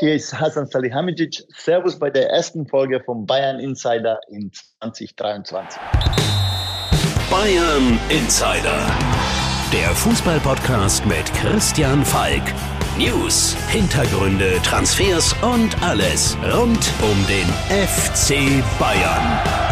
hier ist Hasan Salihamidzic. Servus bei der ersten Folge vom Bayern Insider in 2023. Bayern Insider. Der Fußballpodcast mit Christian Falk. News, Hintergründe, Transfers und alles rund um den FC Bayern.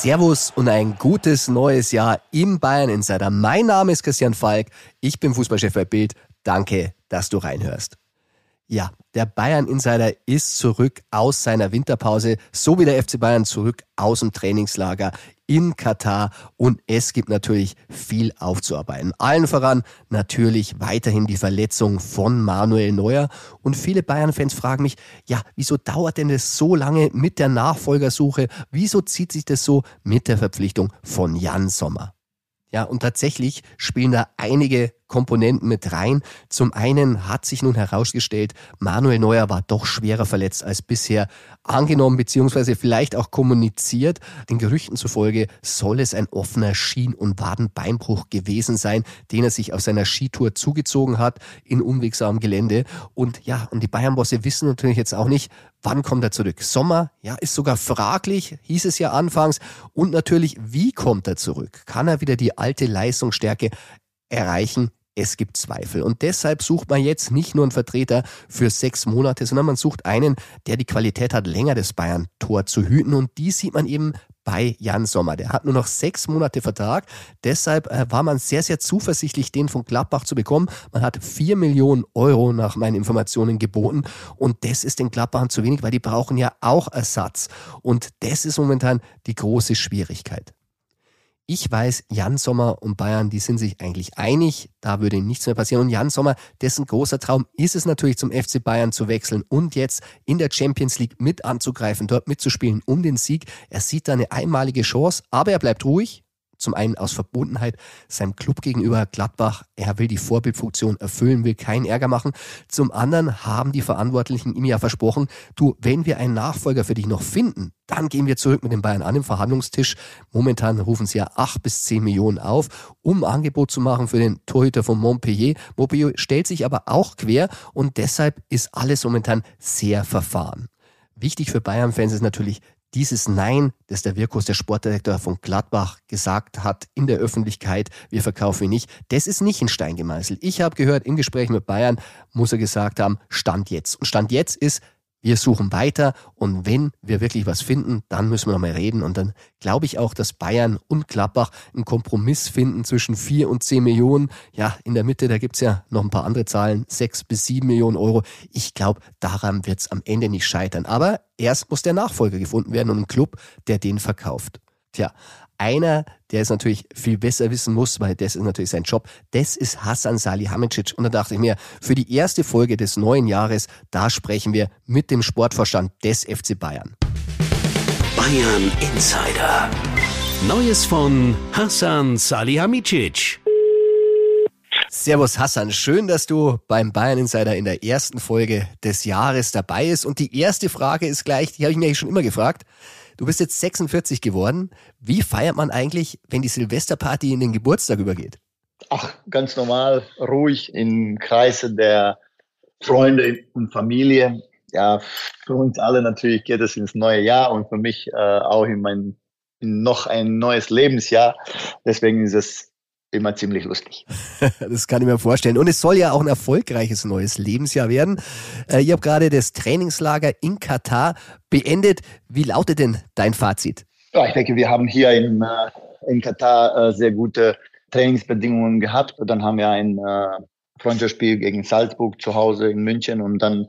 Servus und ein gutes neues Jahr im Bayern Insider. Mein Name ist Christian Falk, ich bin Fußballchef bei Bild. Danke, dass du reinhörst. Ja, der Bayern Insider ist zurück aus seiner Winterpause, so wie der FC Bayern zurück aus dem Trainingslager in Katar und es gibt natürlich viel aufzuarbeiten. Allen voran natürlich weiterhin die Verletzung von Manuel Neuer und viele Bayern-Fans fragen mich, ja, wieso dauert denn das so lange mit der Nachfolgersuche? Wieso zieht sich das so mit der Verpflichtung von Jan Sommer? Ja, und tatsächlich spielen da einige Komponenten mit rein. Zum einen hat sich nun herausgestellt, Manuel Neuer war doch schwerer verletzt als bisher angenommen beziehungsweise vielleicht auch kommuniziert. Den Gerüchten zufolge soll es ein offener Schien- und Wadenbeinbruch gewesen sein, den er sich auf seiner Skitour zugezogen hat in unwegsamem Gelände. Und ja, und die Bayern-Bosse wissen natürlich jetzt auch nicht, Wann kommt er zurück? Sommer? Ja, ist sogar fraglich, hieß es ja anfangs. Und natürlich, wie kommt er zurück? Kann er wieder die alte Leistungsstärke erreichen? Es gibt Zweifel. Und deshalb sucht man jetzt nicht nur einen Vertreter für sechs Monate, sondern man sucht einen, der die Qualität hat, länger das Bayern-Tor zu hüten. Und die sieht man eben bei Jan Sommer. Der hat nur noch sechs Monate Vertrag. Deshalb äh, war man sehr, sehr zuversichtlich, den von Gladbach zu bekommen. Man hat vier Millionen Euro nach meinen Informationen geboten. Und das ist den Gladbachern zu wenig, weil die brauchen ja auch Ersatz. Und das ist momentan die große Schwierigkeit. Ich weiß, Jan Sommer und Bayern, die sind sich eigentlich einig. Da würde nichts mehr passieren. Und Jan Sommer, dessen großer Traum ist es natürlich zum FC Bayern zu wechseln und jetzt in der Champions League mit anzugreifen, dort mitzuspielen um den Sieg. Er sieht da eine einmalige Chance, aber er bleibt ruhig. Zum einen aus Verbundenheit seinem Club gegenüber Gladbach. Er will die Vorbildfunktion erfüllen, will keinen Ärger machen. Zum anderen haben die Verantwortlichen ihm ja versprochen, du, wenn wir einen Nachfolger für dich noch finden, dann gehen wir zurück mit den Bayern an den Verhandlungstisch. Momentan rufen sie ja acht bis zehn Millionen auf, um Angebot zu machen für den Torhüter von Montpellier. Montpellier stellt sich aber auch quer und deshalb ist alles momentan sehr verfahren. Wichtig für Bayern-Fans ist natürlich dieses Nein, das der Wirkus, der Sportdirektor von Gladbach, gesagt hat in der Öffentlichkeit, wir verkaufen ihn nicht, das ist nicht in Stein gemeißelt. Ich habe gehört, im Gespräch mit Bayern muss er gesagt haben, Stand jetzt. Und Stand jetzt ist, wir suchen weiter und wenn wir wirklich was finden, dann müssen wir nochmal reden. Und dann glaube ich auch, dass Bayern und Gladbach einen Kompromiss finden zwischen vier und zehn Millionen. Ja, in der Mitte, da gibt's ja noch ein paar andere Zahlen, sechs bis sieben Millionen Euro. Ich glaube, daran wird's am Ende nicht scheitern. Aber erst muss der Nachfolger gefunden werden und ein Club, der den verkauft. Tja, einer, der es natürlich viel besser wissen muss, weil das ist natürlich sein Job, das ist Hassan Salihamidzic. Und da dachte ich mir, für die erste Folge des neuen Jahres, da sprechen wir mit dem Sportvorstand des FC Bayern. Bayern Insider. Neues von Hassan Salihamidzic. Servus Hassan, schön, dass du beim Bayern Insider in der ersten Folge des Jahres dabei bist. Und die erste Frage ist gleich, die habe ich mir schon immer gefragt. Du bist jetzt 46 geworden. Wie feiert man eigentlich, wenn die Silvesterparty in den Geburtstag übergeht? Ach, ganz normal, ruhig im Kreise der Freunde und Familie. Ja, für uns alle natürlich geht es ins neue Jahr und für mich äh, auch in mein in noch ein neues Lebensjahr. Deswegen ist es immer ziemlich lustig. das kann ich mir vorstellen. Und es soll ja auch ein erfolgreiches neues Lebensjahr werden. Äh, ich habe gerade das Trainingslager in Katar beendet. Wie lautet denn dein Fazit? Ja, ich denke, wir haben hier in, äh, in Katar äh, sehr gute Trainingsbedingungen gehabt. Dann haben wir ein Freundschaftsspiel gegen Salzburg zu Hause in München und dann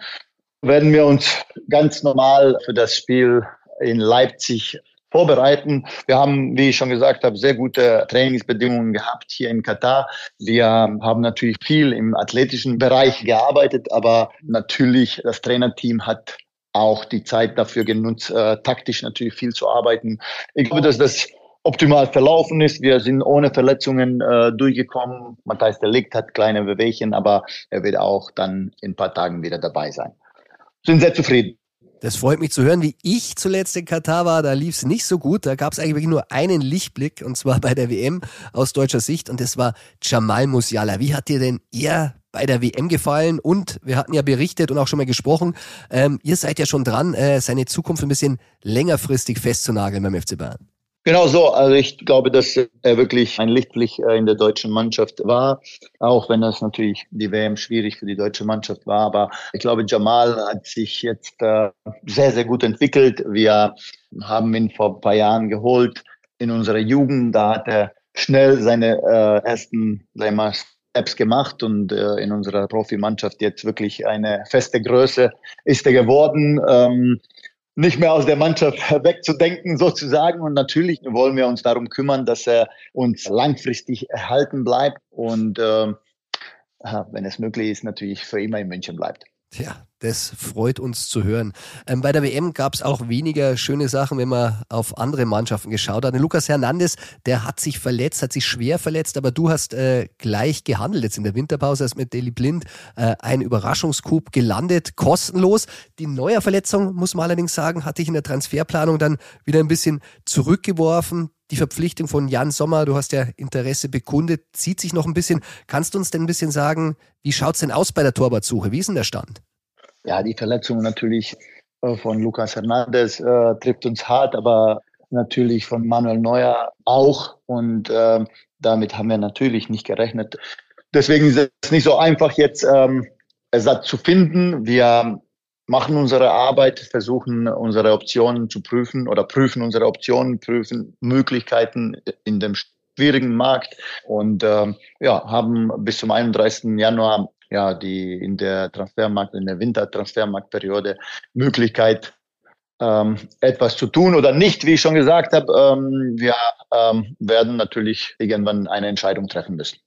werden wir uns ganz normal für das Spiel in Leipzig vorbereiten. Wir haben, wie ich schon gesagt habe, sehr gute Trainingsbedingungen gehabt hier in Katar. Wir haben natürlich viel im athletischen Bereich gearbeitet, aber natürlich das Trainerteam hat auch die Zeit dafür genutzt, äh, taktisch natürlich viel zu arbeiten. Ich glaube, dass das optimal verlaufen ist. Wir sind ohne Verletzungen äh, durchgekommen. Matthijs der Ligt hat kleine Bewegchen, aber er wird auch dann in ein paar Tagen wieder dabei sein. Sind sehr zufrieden. Das freut mich zu hören, wie ich zuletzt in Katar war. Da lief es nicht so gut. Da gab es eigentlich nur einen Lichtblick und zwar bei der WM aus deutscher Sicht und das war Jamal Musiala. Wie hat dir denn er bei der WM gefallen und wir hatten ja berichtet und auch schon mal gesprochen, ähm, ihr seid ja schon dran, äh, seine Zukunft ein bisschen längerfristig festzunageln beim FC Bayern. Genau so. Also ich glaube, dass er wirklich ein Lichtblick äh, in der deutschen Mannschaft war, auch wenn das natürlich die WM schwierig für die deutsche Mannschaft war. Aber ich glaube, Jamal hat sich jetzt äh, sehr, sehr gut entwickelt. Wir haben ihn vor ein paar Jahren geholt in unserer Jugend. Da hat er schnell seine äh, ersten sagen wir, Steps gemacht und in unserer Profimannschaft jetzt wirklich eine feste Größe ist er geworden. Ähm, nicht mehr aus der Mannschaft wegzudenken sozusagen. Und natürlich wollen wir uns darum kümmern, dass er uns langfristig erhalten bleibt und äh, wenn es möglich ist, natürlich für immer in München bleibt. Ja, das freut uns zu hören. Ähm, bei der WM gab es auch weniger schöne Sachen, wenn man auf andere Mannschaften geschaut hat. Lukas Hernandez, der hat sich verletzt, hat sich schwer verletzt, aber du hast äh, gleich gehandelt jetzt in der Winterpause, hast mit Deli Blind äh, einen Überraschungscoup gelandet, kostenlos. Die neue Verletzung, muss man allerdings sagen, hatte ich in der Transferplanung dann wieder ein bisschen zurückgeworfen die Verpflichtung von Jan Sommer, du hast ja Interesse bekundet, zieht sich noch ein bisschen. Kannst du uns denn ein bisschen sagen, wie schaut es denn aus bei der Torwartsuche? Wie ist denn der Stand? Ja, die Verletzung natürlich äh, von Lucas Hernandez äh, trifft uns hart, aber natürlich von Manuel Neuer auch. Und äh, damit haben wir natürlich nicht gerechnet. Deswegen ist es nicht so einfach, jetzt ähm, Ersatz zu finden. Wir machen unsere Arbeit, versuchen unsere Optionen zu prüfen oder prüfen unsere Optionen, prüfen Möglichkeiten in dem schwierigen Markt und ähm, ja, haben bis zum 31. Januar ja die in der Transfermarkt, in der Wintertransfermarktperiode Möglichkeit, ähm, etwas zu tun oder nicht, wie ich schon gesagt habe. Ähm, wir ähm, werden natürlich irgendwann eine Entscheidung treffen müssen.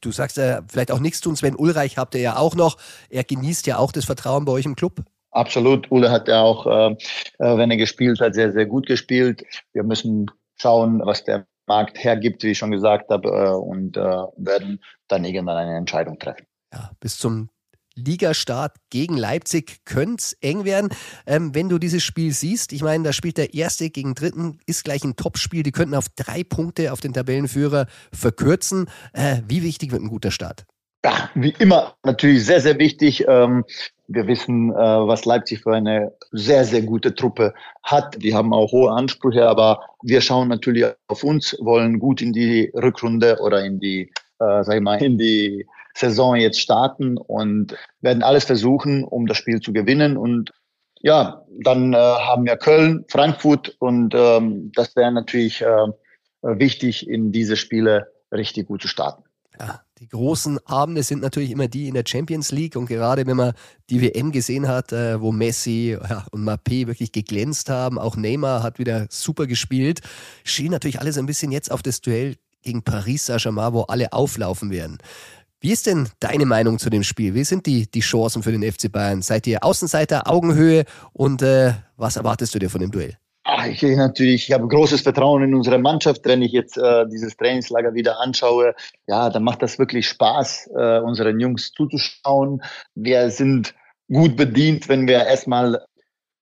Du sagst äh, vielleicht auch nichts tun. Sven Ulreich habt ihr ja auch noch. Er genießt ja auch das Vertrauen bei euch im Club. Absolut. Ule hat ja auch, äh, äh, wenn er gespielt hat, sehr, sehr gut gespielt. Wir müssen schauen, was der Markt hergibt, wie ich schon gesagt habe, äh, und äh, werden dann irgendwann eine Entscheidung treffen. Ja, bis zum Ligastart gegen Leipzig könnte es eng werden. Ähm, wenn du dieses Spiel siehst, ich meine, da spielt der Erste gegen Dritten, ist gleich ein Topspiel. Die könnten auf drei Punkte auf den Tabellenführer verkürzen. Äh, wie wichtig wird ein guter Start? Ja, wie immer natürlich sehr, sehr wichtig. Ähm, wir wissen, äh, was Leipzig für eine sehr, sehr gute Truppe hat. Die haben auch hohe Ansprüche, aber wir schauen natürlich auf uns, wollen gut in die Rückrunde oder in die, äh, sag ich mal, in die Saison jetzt starten und werden alles versuchen, um das Spiel zu gewinnen. Und ja, dann äh, haben wir Köln, Frankfurt und ähm, das wäre natürlich äh, wichtig, in diese Spiele richtig gut zu starten. Ja, die großen Abende sind natürlich immer die in der Champions League und gerade wenn man die WM gesehen hat, äh, wo Messi und Mappé wirklich geglänzt haben, auch Neymar hat wieder super gespielt, schien natürlich alles ein bisschen jetzt auf das Duell gegen Paris Saint-Germain, wo alle auflaufen werden. Wie ist denn deine Meinung zu dem Spiel? Wie sind die, die Chancen für den FC Bayern? Seid ihr Außenseiter, Augenhöhe und äh, was erwartest du dir von dem Duell? Ach, ich natürlich, ich habe großes Vertrauen in unsere Mannschaft. Wenn ich jetzt äh, dieses Trainingslager wieder anschaue, ja, dann macht das wirklich Spaß, äh, unseren Jungs zuzuschauen. Wir sind gut bedient, wenn wir erstmal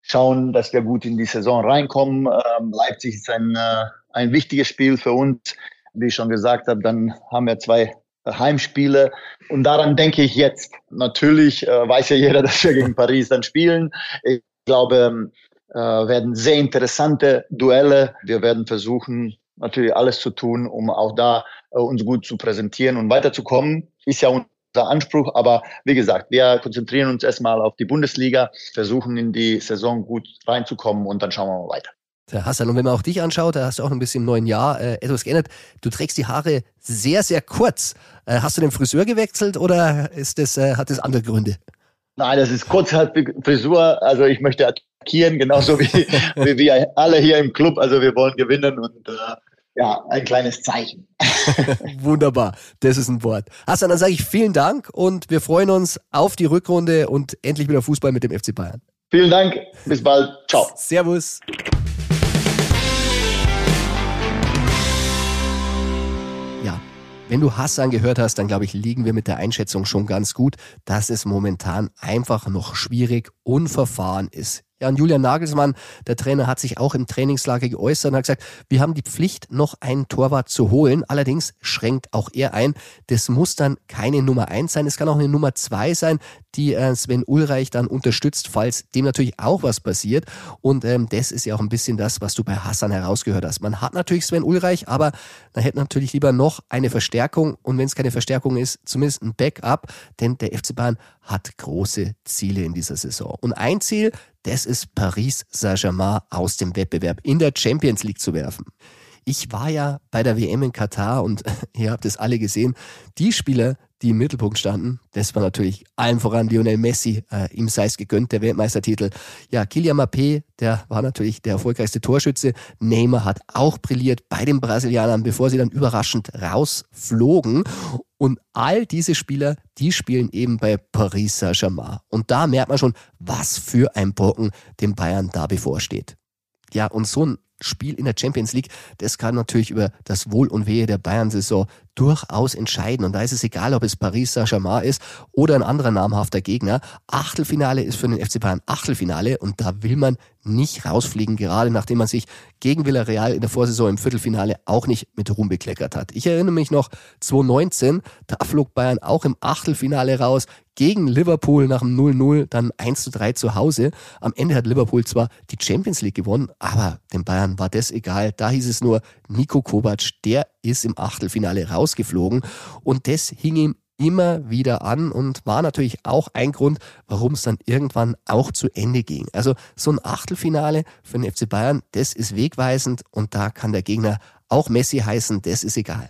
schauen, dass wir gut in die Saison reinkommen. Ähm, Leipzig ist ein, äh, ein wichtiges Spiel für uns. Wie ich schon gesagt habe, dann haben wir zwei Heimspiele. Und daran denke ich jetzt. Natürlich äh, weiß ja jeder, dass wir gegen Paris dann spielen. Ich glaube, äh, werden sehr interessante Duelle. Wir werden versuchen, natürlich alles zu tun, um auch da äh, uns gut zu präsentieren und weiterzukommen. Ist ja unser Anspruch. Aber wie gesagt, wir konzentrieren uns erstmal auf die Bundesliga, versuchen in die Saison gut reinzukommen und dann schauen wir mal weiter. Der Hassan, und wenn man auch dich anschaut, da hast du auch ein bisschen im neuen Jahr äh, etwas geändert. Du trägst die Haare sehr, sehr kurz. Äh, hast du den Friseur gewechselt oder ist das, äh, hat das andere Gründe? Nein, das ist Frisur. Also ich möchte attackieren, genauso wie, wie wir alle hier im Club. Also wir wollen gewinnen und äh, ja, ein kleines Zeichen. Wunderbar, das ist ein Wort. Hassan, dann sage ich vielen Dank und wir freuen uns auf die Rückrunde und endlich wieder Fußball mit dem FC Bayern. Vielen Dank, bis bald, ciao. Servus. Wenn du Hassan gehört hast, dann glaube ich, liegen wir mit der Einschätzung schon ganz gut, dass es momentan einfach noch schwierig und Verfahren ist Ja, und Julian Nagelsmann, der Trainer, hat sich auch im Trainingslager geäußert und hat gesagt, wir haben die Pflicht, noch einen Torwart zu holen. Allerdings schränkt auch er ein, das muss dann keine Nummer eins sein, es kann auch eine Nummer zwei sein, die äh, Sven Ulreich dann unterstützt, falls dem natürlich auch was passiert. Und ähm, das ist ja auch ein bisschen das, was du bei Hassan herausgehört hast. Man hat natürlich Sven Ulreich, aber man hätte natürlich lieber noch eine Verstärkung und wenn es keine Verstärkung ist, zumindest ein Backup, denn der FC Bayern hat große Ziele in dieser Saison. Und ein Ziel, das ist Paris Saint-Germain aus dem Wettbewerb in der Champions League zu werfen. Ich war ja bei der WM in Katar und ihr habt es alle gesehen. Die Spieler, die im Mittelpunkt standen. Das war natürlich allen voran Lionel Messi, äh, ihm sei es gegönnt, der Weltmeistertitel. Ja, Kylian Mbappé, der war natürlich der erfolgreichste Torschütze. Neymar hat auch brilliert bei den Brasilianern, bevor sie dann überraschend rausflogen. Und all diese Spieler, die spielen eben bei Paris Saint-Germain. Und da merkt man schon, was für ein Brocken dem Bayern da bevorsteht. Ja, und so ein Spiel in der Champions League, das kann natürlich über das Wohl und Wehe der Bayern-Saison durchaus entscheiden. Und da ist es egal, ob es Paris Saint-Germain ist oder ein anderer namhafter Gegner. Achtelfinale ist für den FC Bayern Achtelfinale und da will man nicht rausfliegen, gerade nachdem man sich gegen Villarreal in der Vorsaison im Viertelfinale auch nicht mit Ruhm bekleckert hat. Ich erinnere mich noch 2019, da flog Bayern auch im Achtelfinale raus gegen Liverpool nach dem 0-0, dann 1-3 zu Hause. Am Ende hat Liverpool zwar die Champions League gewonnen, aber den Bayern war das egal. Da hieß es nur, Nico Kovac, der ist im Achtelfinale rausgeflogen und das hing ihm immer wieder an und war natürlich auch ein Grund, warum es dann irgendwann auch zu Ende ging. Also so ein Achtelfinale für den FC Bayern, das ist wegweisend und da kann der Gegner auch Messi heißen, das ist egal.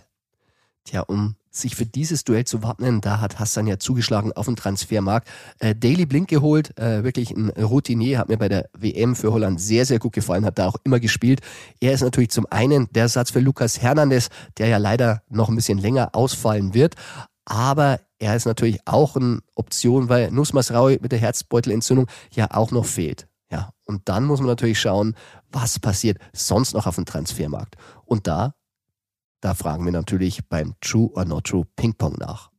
Tja, um sich für dieses Duell zu wappnen, da hat Hassan ja zugeschlagen auf dem Transfermarkt. Äh, Daily Blink geholt, äh, wirklich ein Routinier, hat mir bei der WM für Holland sehr, sehr gut gefallen, hat da auch immer gespielt. Er ist natürlich zum einen der Satz für Lukas Hernandez, der ja leider noch ein bisschen länger ausfallen wird, aber er ist natürlich auch eine Option, weil Nusmas Raui mit der Herzbeutelentzündung ja auch noch fehlt. Ja, und dann muss man natürlich schauen, was passiert sonst noch auf dem Transfermarkt. Und da da fragen wir natürlich beim True or Not True Ping Pong nach.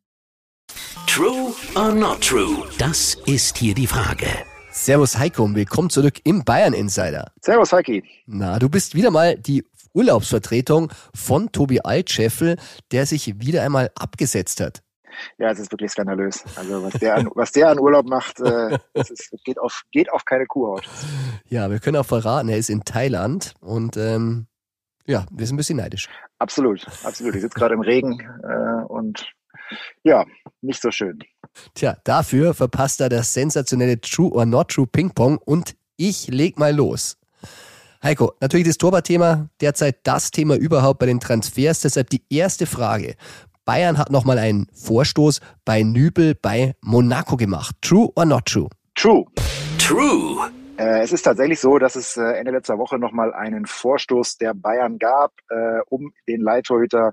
True or Not True? Das ist hier die Frage. Servus Heiko und willkommen zurück im Bayern Insider. Servus Heiki. Na, du bist wieder mal die Urlaubsvertretung von Tobi Altscheffel, der sich wieder einmal abgesetzt hat. Ja, es ist wirklich skandalös. Also was der an, was der an Urlaub macht, äh, das ist, geht, auf, geht auf keine Kuhhaut. Ja, wir können auch verraten, er ist in Thailand und ähm, ja, wir sind ein bisschen neidisch. Absolut, absolut. Ich sitze gerade im Regen äh, und ja, nicht so schön. Tja, dafür verpasst er das sensationelle True or Not True Ping Pong und ich leg mal los. Heiko, natürlich das Torwartthema, derzeit das Thema überhaupt bei den Transfers. Deshalb die erste Frage. Bayern hat nochmal einen Vorstoß bei Nübel bei Monaco gemacht. True or not true? True. True. Äh, es ist tatsächlich so, dass es äh, Ende letzter Woche nochmal einen Vorstoß der Bayern gab, äh, um den Leittorhüter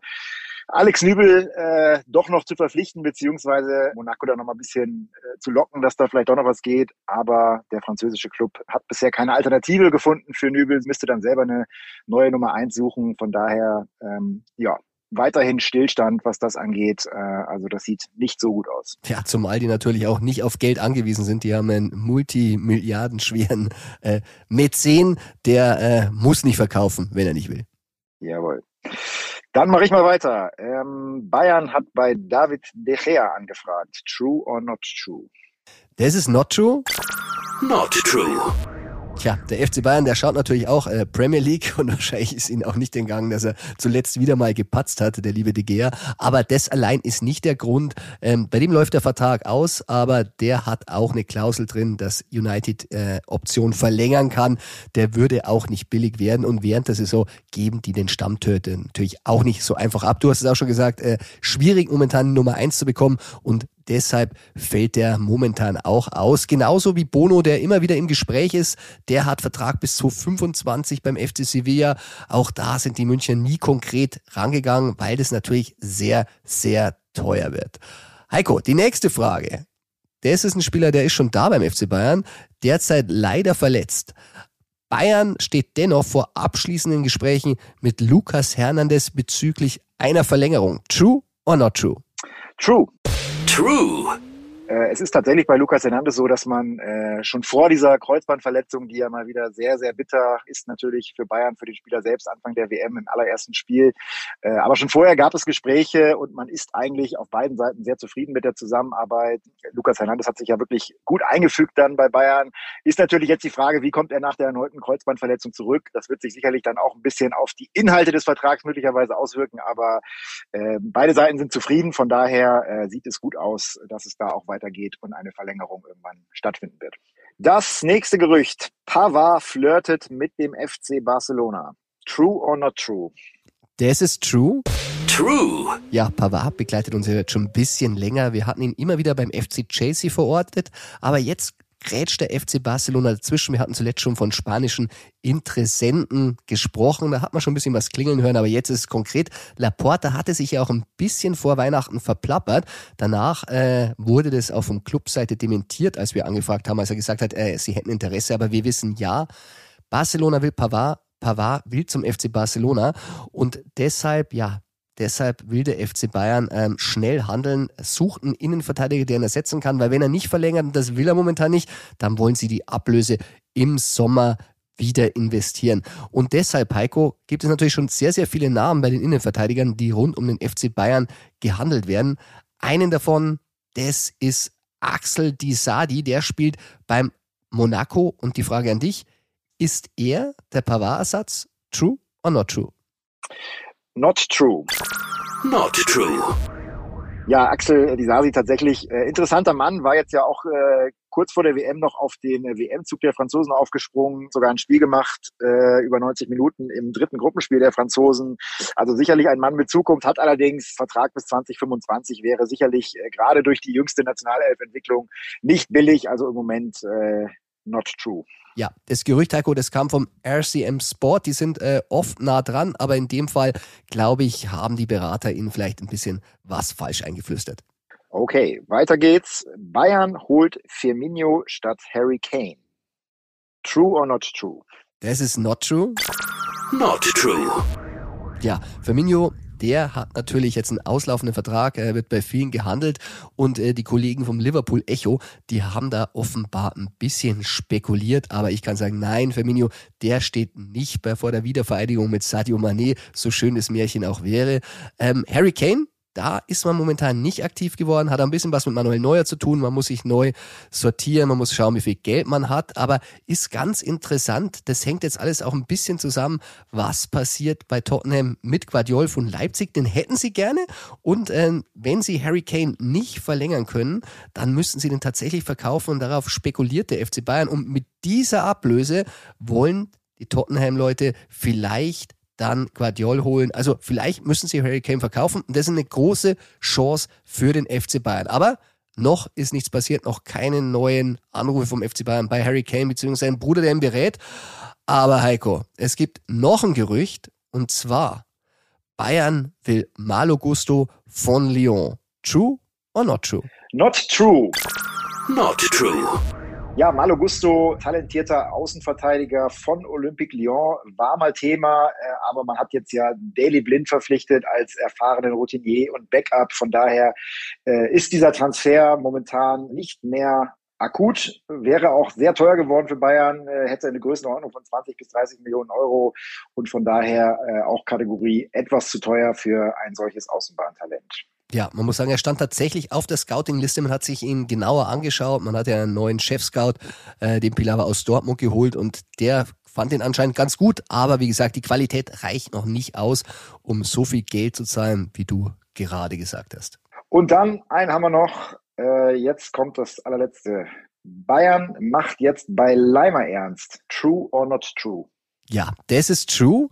Alex Nübel äh, doch noch zu verpflichten, beziehungsweise Monaco da nochmal ein bisschen äh, zu locken, dass da vielleicht doch noch was geht. Aber der französische Club hat bisher keine Alternative gefunden für Nübel, müsste dann selber eine neue Nummer eins suchen. Von daher, ähm, ja, weiterhin Stillstand, was das angeht. Äh, also das sieht nicht so gut aus. Ja, zumal die natürlich auch nicht auf Geld angewiesen sind. Die haben einen multimilliardenschweren äh, Mäzen, der äh, muss nicht verkaufen, wenn er nicht will. Jawohl. Dann mache ich mal weiter. Ähm, Bayern hat bei David De Gea angefragt. True or not true? Das ist not true? Not true. Tja, der FC Bayern, der schaut natürlich auch äh, Premier League und wahrscheinlich ist ihn auch nicht entgangen, dass er zuletzt wieder mal gepatzt hat, der liebe De Gea. Aber das allein ist nicht der Grund. Ähm, bei dem läuft der Vertrag aus, aber der hat auch eine Klausel drin, dass United äh, Option verlängern kann. Der würde auch nicht billig werden und während der Saison geben die den Stammtöter natürlich auch nicht so einfach ab. Du hast es auch schon gesagt, äh, schwierig momentan Nummer eins zu bekommen und Deshalb fällt der momentan auch aus. Genauso wie Bono, der immer wieder im Gespräch ist. Der hat Vertrag bis zu 25 beim FC Sevilla. Auch da sind die Münchner nie konkret rangegangen, weil das natürlich sehr, sehr teuer wird. Heiko, die nächste Frage. Das ist ein Spieler, der ist schon da beim FC Bayern, derzeit leider verletzt. Bayern steht dennoch vor abschließenden Gesprächen mit Lukas Hernandez bezüglich einer Verlängerung. True or not true? True. True. Äh, es ist tatsächlich bei Lukas Hernandez so, dass man äh, schon vor dieser Kreuzbandverletzung, die ja mal wieder sehr, sehr bitter ist natürlich für Bayern, für den Spieler selbst, Anfang der WM im allerersten Spiel. Äh, aber schon vorher gab es Gespräche und man ist eigentlich auf beiden Seiten sehr zufrieden mit der Zusammenarbeit. Lukas Hernandez hat sich ja wirklich gut eingefügt dann bei Bayern. Ist natürlich jetzt die Frage, wie kommt er nach der erneuten Kreuzbandverletzung zurück? Das wird sich sicherlich dann auch ein bisschen auf die Inhalte des Vertrags möglicherweise auswirken, aber äh, beide Seiten sind zufrieden. Von daher äh, sieht es gut aus, dass es da auch weiter weitergeht und eine Verlängerung irgendwann stattfinden wird. Das nächste Gerücht. Pavard flirtet mit dem FC Barcelona. True or not true? Das ist true. True. Ja, Pavard begleitet uns ja jetzt schon ein bisschen länger. Wir hatten ihn immer wieder beim FC Chelsea verortet, aber jetzt grätscht der FC Barcelona dazwischen. Wir hatten zuletzt schon von spanischen Interessenten gesprochen. Da hat man schon ein bisschen was klingeln hören, aber jetzt ist es konkret. Laporta hatte sich ja auch ein bisschen vor Weihnachten verplappert. Danach äh, wurde das auf dem Clubseite dementiert, als wir angefragt haben, als er gesagt hat, äh, sie hätten Interesse, aber wir wissen ja, Barcelona will Pavard, Pavard will zum FC Barcelona und deshalb, ja, Deshalb will der FC Bayern ähm, schnell handeln, sucht einen Innenverteidiger, der ihn ersetzen kann, weil wenn er nicht verlängert, und das will er momentan nicht, dann wollen sie die Ablöse im Sommer wieder investieren. Und deshalb, Heiko, gibt es natürlich schon sehr, sehr viele Namen bei den Innenverteidigern, die rund um den FC Bayern gehandelt werden. Einen davon, das ist Axel Disadi, der spielt beim Monaco. Und die Frage an dich, ist er der Pavard-Ersatz? True or not true? Not true. Not true. Ja, Axel Disasi tatsächlich äh, interessanter Mann, war jetzt ja auch äh, kurz vor der WM noch auf den äh, WM-Zug der Franzosen aufgesprungen, sogar ein Spiel gemacht, äh, über 90 Minuten im dritten Gruppenspiel der Franzosen. Also sicherlich ein Mann mit Zukunft, hat allerdings Vertrag bis 2025, wäre sicherlich äh, gerade durch die jüngste Nationalelf-Entwicklung nicht billig, also im Moment äh, not true. Ja, das Gerücht, Heiko, das kam vom RCM Sport. Die sind äh, oft nah dran, aber in dem Fall, glaube ich, haben die Berater ihnen vielleicht ein bisschen was falsch eingeflüstert. Okay, weiter geht's. Bayern holt Firmino statt Harry Kane. True or not true? Das ist not true. Not true. Ja, Firmino der hat natürlich jetzt einen auslaufenden Vertrag, er wird bei vielen gehandelt und äh, die Kollegen vom Liverpool Echo, die haben da offenbar ein bisschen spekuliert, aber ich kann sagen, nein, Firmino, der steht nicht bei vor der Wiedervereidigung mit Sadio Mané, so schön das Märchen auch wäre. Ähm, Harry Kane, da ist man momentan nicht aktiv geworden, hat ein bisschen was mit Manuel Neuer zu tun. Man muss sich neu sortieren, man muss schauen, wie viel Geld man hat. Aber ist ganz interessant. Das hängt jetzt alles auch ein bisschen zusammen. Was passiert bei Tottenham mit Guardiol von Leipzig? Den hätten sie gerne. Und äh, wenn sie Harry Kane nicht verlängern können, dann müssen sie den tatsächlich verkaufen. Und darauf spekuliert der FC Bayern. Und mit dieser Ablöse wollen die Tottenham-Leute vielleicht dann Guardiol holen. Also vielleicht müssen sie Harry Kane verkaufen. Und das ist eine große Chance für den FC Bayern. Aber noch ist nichts passiert, noch keine neuen Anrufe vom FC Bayern bei Harry Kane bzw. seinem Bruder, der ihn berät. Aber Heiko, es gibt noch ein Gerücht und zwar Bayern will Malo Gusto von Lyon. True or not true? Not true. Not true. Ja, Malo Gusto, talentierter Außenverteidiger von Olympique Lyon, war mal Thema, äh, aber man hat jetzt ja Daily Blind verpflichtet als erfahrenen Routinier und Backup. Von daher äh, ist dieser Transfer momentan nicht mehr akut, wäre auch sehr teuer geworden für Bayern, äh, hätte eine Größenordnung von 20 bis 30 Millionen Euro und von daher auch Kategorie etwas zu teuer für ein solches Außenbahntalent. Ja, man muss sagen, er stand tatsächlich auf der Scouting-Liste. Man hat sich ihn genauer angeschaut. Man hat ja einen neuen Chef-Scout, äh, den Pilawa aus Dortmund geholt und der fand ihn anscheinend ganz gut. Aber wie gesagt, die Qualität reicht noch nicht aus, um so viel Geld zu zahlen, wie du gerade gesagt hast. Und dann einen haben wir noch. Äh, jetzt kommt das allerletzte. Bayern macht jetzt bei Leimer ernst. True or not true? Ja, das ist true.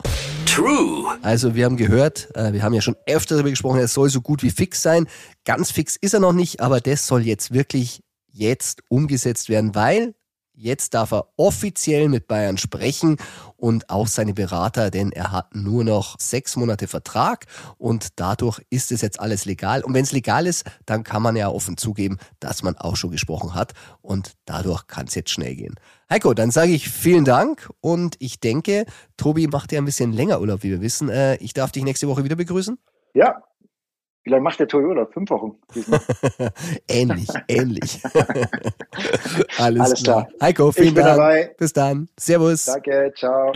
True. Also wir haben gehört, äh, wir haben ja schon öfter darüber gesprochen, er soll so gut wie fix sein. Ganz fix ist er noch nicht, aber das soll jetzt wirklich jetzt umgesetzt werden, weil Jetzt darf er offiziell mit Bayern sprechen und auch seine Berater, denn er hat nur noch sechs Monate Vertrag und dadurch ist es jetzt alles legal. Und wenn es legal ist, dann kann man ja offen zugeben, dass man auch schon gesprochen hat und dadurch kann es jetzt schnell gehen. Heiko, dann sage ich vielen Dank und ich denke, Tobi macht ja ein bisschen länger Urlaub, wie wir wissen. Äh, ich darf dich nächste Woche wieder begrüßen. Ja, Wie lange macht der Toyota? Fünf Wochen. ähnlich, ähnlich. Alles, Alles klar. klar. Heiko, vielen Dank. dabei. Bis dann. Servus. Danke, ciao.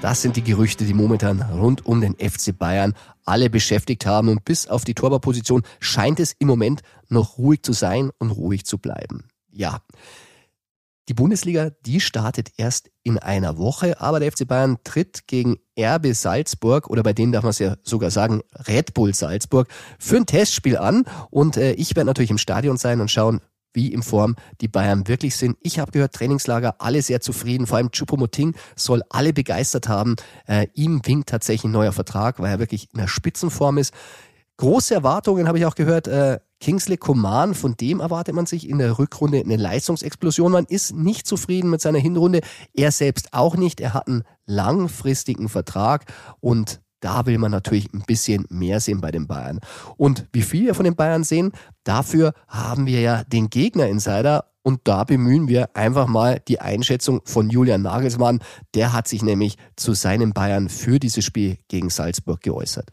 Das sind die Gerüchte, die momentan rund um den FC Bayern alle beschäftigt haben. Und bis auf die Torwartposition scheint es im Moment noch ruhig zu sein und ruhig zu bleiben. Ja. Die Bundesliga, die startet erst in einer Woche, aber der FC Bayern tritt gegen RB Salzburg oder bei denen darf man es ja sogar sagen, Red Bull Salzburg für ein Testspiel an und äh, ich werde natürlich im Stadion sein und schauen, wie in Form die Bayern wirklich sind. Ich habe gehört, Trainingslager, alle sehr zufrieden. Vor allem Choupo-Moting soll alle begeistert haben. Äh, ihm winkt tatsächlich ein neuer Vertrag, weil er wirklich in der Spitzenform ist. Große Erwartungen habe ich auch gehört. Äh, Kingsley Coman, von dem erwartet man sich in der Rückrunde eine Leistungsexplosion. Man ist nicht zufrieden mit seiner Hinrunde. Er selbst auch nicht. Er hat einen langfristigen Vertrag und da will man natürlich ein bisschen mehr sehen bei den Bayern. Und wie viel wir von den Bayern sehen, dafür haben wir ja den Gegner-Insider und da bemühen wir einfach mal die Einschätzung von Julian Nagelsmann. Der hat sich nämlich zu seinen Bayern für dieses Spiel gegen Salzburg geäußert.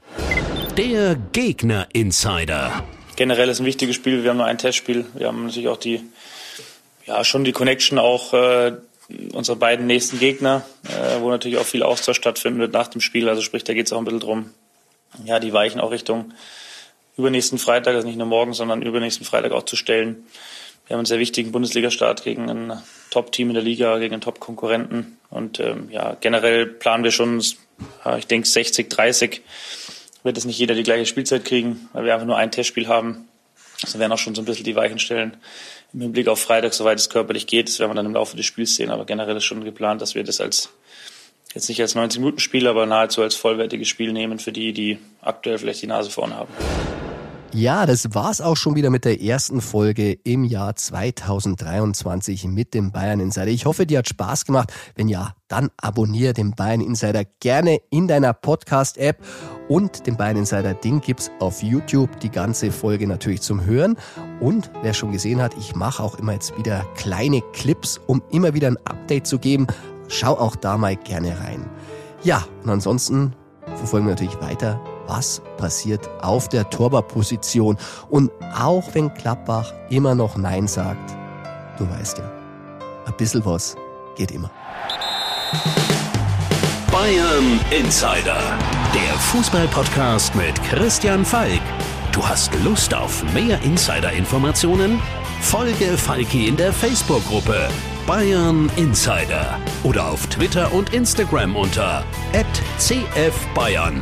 Der Gegner-Insider. generell ist ein wichtiges Spiel. Wir haben nur ein Testspiel. Wir haben natürlich auch die, ja, schon die Connection auch äh, unsere beiden nächsten Gegner, äh, wo natürlich auch viel Austausch stattfinden wird nach dem Spiel. Also sprich, da geht es auch ein bisschen drum. Ja, die weichen auch Richtung übernächsten Freitag, also nicht nur morgen, sondern übernächsten Freitag auch zu stellen. Wir haben einen sehr wichtigen Bundesliga-Start gegen ein Top-Team in der Liga, gegen einen Top-Konkurrenten. Und ähm, ja, generell planen wir schon, ja, ich denke 60, 30 wird es nicht jeder die gleiche Spielzeit kriegen, weil wir einfach nur ein Testspiel haben. Das werden auch schon so ein bisschen die Weichen stellen im Hinblick auf Freitag, soweit es körperlich geht. Das werden wir dann im Laufe des Spiels sehen. Aber generell ist schon geplant, dass wir das als jetzt nicht als 90-Minuten-Spiel, aber nahezu als vollwertiges Spiel nehmen für die, die aktuell vielleicht die Nase vorne haben. Ja, das war's auch schon wieder mit der ersten Folge im Jahr 2023 mit dem Bayern Insider. Ich hoffe, dir hat Spaß gemacht. Wenn ja, dann abonniere den Bayern Insider gerne in deiner Podcast-App und den Bayern Insider, den gibt's auf YouTube, die ganze Folge natürlich zum Hören. Und wer schon gesehen hat, ich mache auch immer jetzt wieder kleine Clips, um immer wieder ein Update zu geben. Schau auch da mal gerne rein. Ja, und ansonsten verfolgen wir natürlich weiter, was passiert auf der Torwartposition. Und auch wenn Klappbach immer noch Nein sagt, du weißt ja, ein bisschen was geht immer. Bayern Insider, der Fußballpodcast mit Christian Falk. Du hast Lust auf mehr Insider-Informationen? Folge Falki in der Facebook-Gruppe Bayern Insider oder auf Twitter und Instagram unter @cfbayern.